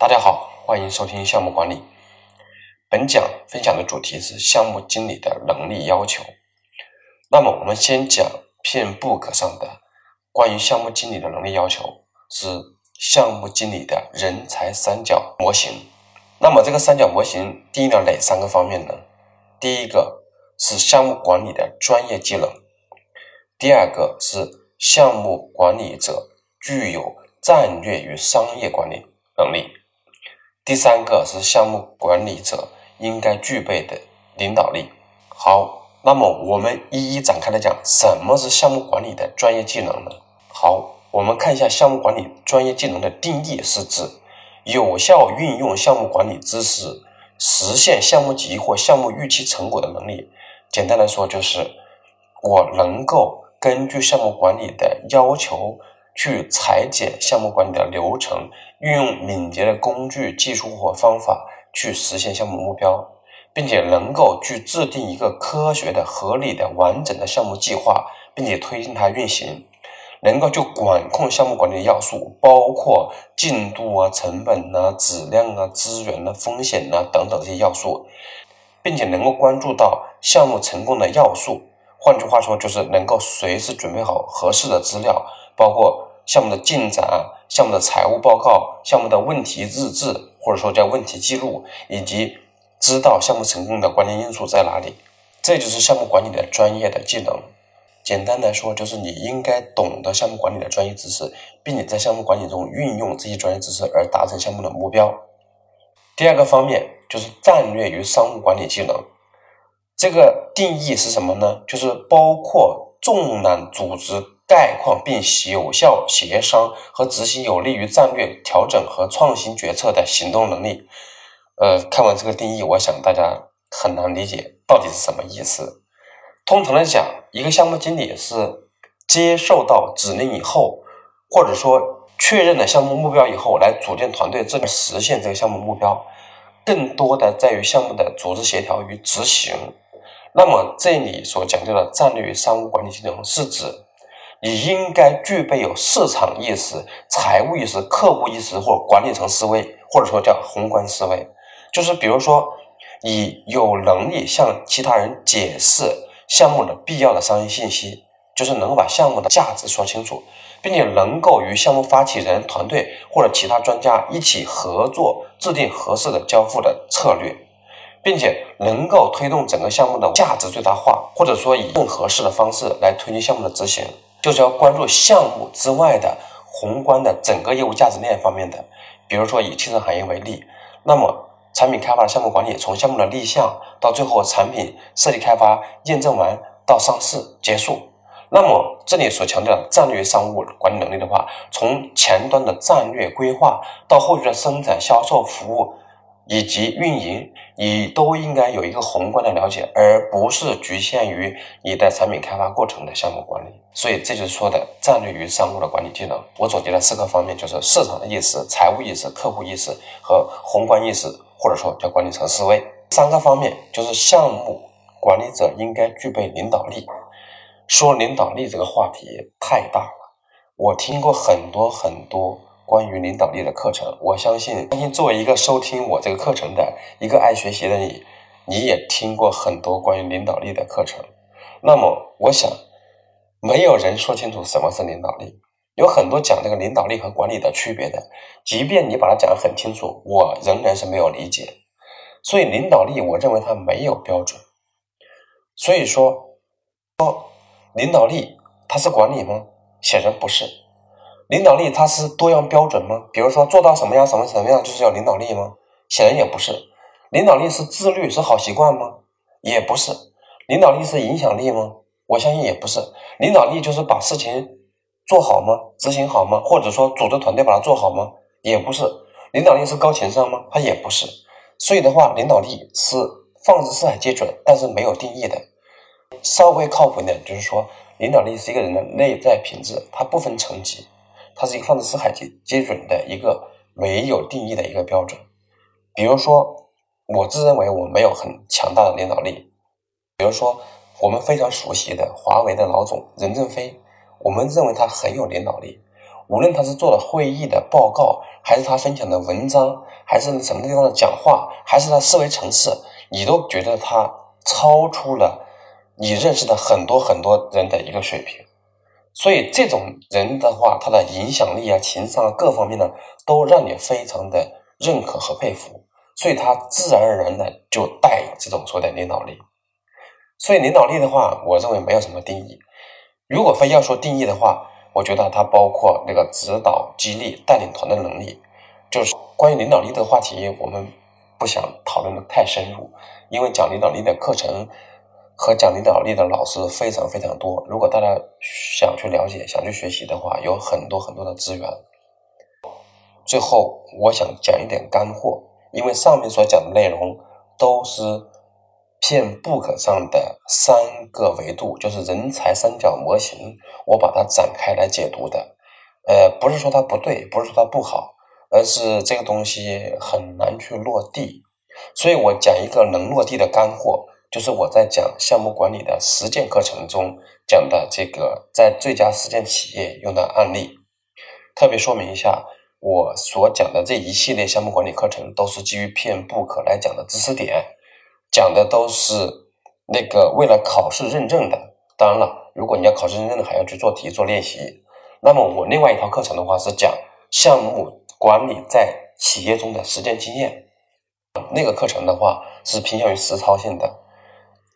大家好，欢迎收听项目管理。本讲分享的主题是项目经理的能力要求。那么，我们先讲片 book 上的关于项目经理的能力要求，是项目经理的人才三角模型。那么，这个三角模型定义了哪三个方面呢？第一个是项目管理的专业技能，第二个是项目管理者具有战略与商业管理能力。第三个是项目管理者应该具备的领导力。好，那么我们一一展开来讲，什么是项目管理的专业技能呢？好，我们看一下项目管理专业技能的定义，是指有效运用项目管理知识，实现项目级或项目预期成果的能力。简单来说，就是我能够根据项目管理的要求。去裁剪项目管理的流程，运用敏捷的工具、技术或方法去实现项目目标，并且能够去制定一个科学的、合理的、完整的项目计划，并且推进它运行，能够就管控项目管理的要素，包括进度啊、成本啊、质量啊、资源啊、风险啊等等这些要素，并且能够关注到项目成功的要素。换句话说，就是能够随时准备好合适的资料，包括。项目的进展、项目的财务报告、项目的问题日志，或者说叫问题记录，以及知道项目成功的关键因素在哪里，这就是项目管理的专业的技能。简单来说，就是你应该懂得项目管理的专业知识，并且在项目管理中运用这些专业知识而达成项目的目标。第二个方面就是战略与商务管理技能，这个定义是什么呢？就是包括纵览组织。概况并有效协商和执行有利于战略调整和创新决策的行动能力。呃，看完这个定义，我想大家很难理解到底是什么意思。通常来讲，一个项目经理是接受到指令以后，或者说确认了项目目标以后，来组建团队，这个实现这个项目目标，更多的在于项目的组织协调与执行。那么这里所讲究的战略商务管理技能是指。你应该具备有市场意识、财务意识、客户意识或管理层思维，或者说叫宏观思维。就是比如说，你有能力向其他人解释项目的必要的商业信息，就是能够把项目的价值说清楚，并且能够与项目发起人团队或者其他专家一起合作，制定合适的交付的策略，并且能够推动整个项目的价值最大化，或者说以更合适的方式来推进项目的执行。就是要关注项目之外的宏观的整个业务价值链方面的，比如说以汽车行业为例，那么产品开发的项目管理，从项目的立项到最后产品设计开发、验证完到上市结束，那么这里所强调的战略商务管理能力的话，从前端的战略规划到后续的生产、销售、服务。以及运营，你都应该有一个宏观的了解，而不是局限于你的产品开发过程的项目管理。所以这就是说的战略与商务的管理技能。我总结了四个方面，就是市场的意识、财务意识、客户意识和宏观意识，或者说叫管理层思维。三个方面就是项目管理者应该具备领导力。说领导力这个话题太大了，我听过很多很多。关于领导力的课程，我相信，相信作为一个收听我这个课程的一个爱学习的你，你也听过很多关于领导力的课程。那么，我想，没有人说清楚什么是领导力。有很多讲这个领导力和管理的区别的，即便你把它讲得很清楚，我仍然是没有理解。所以，领导力，我认为它没有标准。所以说，说领导力它是管理吗？显然不是。领导力它是多样标准吗？比如说做到什么样什么什么样就是叫领导力吗？显然也不是。领导力是自律是好习惯吗？也不是。领导力是影响力吗？我相信也不是。领导力就是把事情做好吗？执行好吗？或者说组织团队把它做好吗？也不是。领导力是高情商吗？它也不是。所以的话，领导力是放之四海皆准，但是没有定义的。稍微靠谱一点就是说，领导力是一个人的内在品质，它不分层级。它是一个放之四海皆皆准的一个没有定义的一个标准。比如说，我自认为我没有很强大的领导力。比如说，我们非常熟悉的华为的老总任正非，我们认为他很有领导力。无论他是做了会议的报告，还是他分享的文章，还是什么地方的讲话，还是他思维层次，你都觉得他超出了你认识的很多很多人的一个水平。所以这种人的话，他的影响力啊、情商啊各方面呢，都让你非常的认可和佩服。所以他自然而然的就带这种说的领导力。所以领导力的话，我认为没有什么定义。如果非要说定义的话，我觉得它包括那个指导、激励、带领团队能力。就是关于领导力的话题，我们不想讨论的太深入，因为讲领导力的课程和讲领导力的老师非常非常多。如果大家想去了解、想去学习的话，有很多很多的资源。最后，我想讲一点干货，因为上面所讲的内容都是。片 book 上的三个维度就是人才三角模型，我把它展开来解读的。呃，不是说它不对，不是说它不好，而是这个东西很难去落地。所以我讲一个能落地的干货，就是我在讲项目管理的实践课程中讲的这个在最佳实践企业用的案例。特别说明一下，我所讲的这一系列项目管理课程都是基于片 book 来讲的知识点。讲的都是那个为了考试认证的。当然了，如果你要考试认证的，还要去做题做练习。那么我另外一套课程的话是讲项目管理在企业中的实践经验。那个课程的话是偏向于实操性的。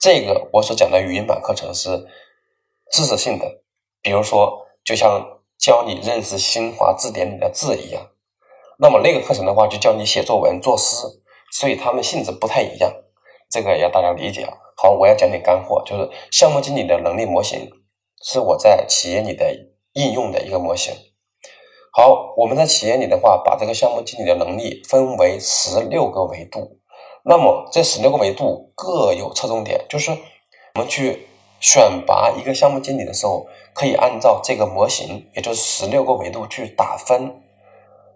这个我所讲的语音版课程是知识性的，比如说就像教你认识新华字典里的字一样。那么那个课程的话就教你写作文、作诗，所以它们性质不太一样。这个要大家理解啊。好，我要讲点干货，就是项目经理的能力模型，是我在企业里的应用的一个模型。好，我们在企业里的话，把这个项目经理的能力分为十六个维度。那么这十六个维度各有侧重点，就是我们去选拔一个项目经理的时候，可以按照这个模型，也就是十六个维度去打分。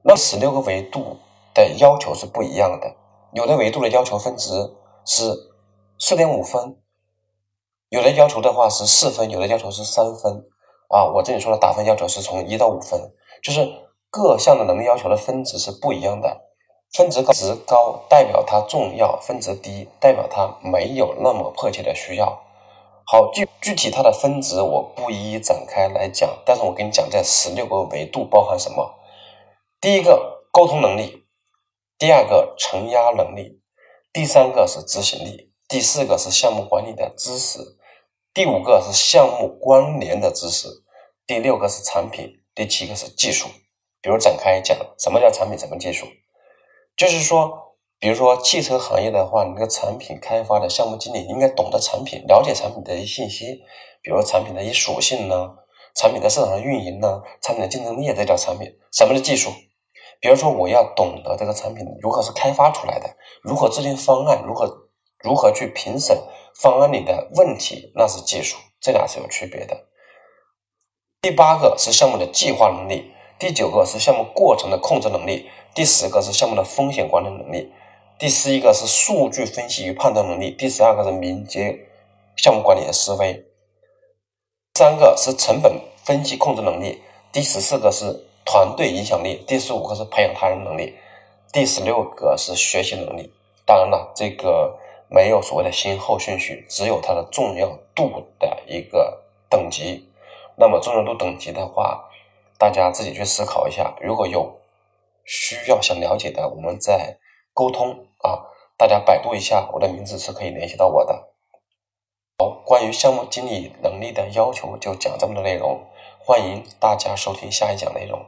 那十六个维度的要求是不一样的，有的维度的要求分值。是四点五分，有的要求的话是四分，有的要求是三分啊。我这里说的打分要求是从一到五分，就是各项的能力要求的分值是不一样的。分值高值高代表它重要，分值低代表它没有那么迫切的需要。好，具具体它的分值我不一一展开来讲，但是我跟你讲这十六个维度包含什么。第一个沟通能力，第二个承压能力。第三个是执行力，第四个是项目管理的知识，第五个是项目关联的知识，第六个是产品，第七个是技术。比如展开讲，什么叫产品？什么技术？就是说，比如说汽车行业的话，你那个产品开发的项目经理应该懂得产品，了解产品的一些信息，比如产品的一些属性呢，产品的市场的运营呢，产品的竞争力，这叫产品。什么是技术？比如说，我要懂得这个产品如何是开发出来的，如何制定方案，如何如何去评审方案里的问题，那是技术，这俩是有区别的。第八个是项目的计划能力，第九个是项目过程的控制能力，第十个是项目的风险管理能力，第十一个是数据分析与判断能力，第十二个是敏捷项目管理的思维，三个是成本分析控制能力，第十四个是。团队影响力，第十五个是培养他人能力，第十六个是学习能力。当然了，这个没有所谓的先后顺序，只有它的重要度的一个等级。那么重要度等级的话，大家自己去思考一下。如果有需要想了解的，我们再沟通啊。大家百度一下，我的名字是可以联系到我的。好，关于项目经理能力的要求就讲这么多内容，欢迎大家收听下一讲内容。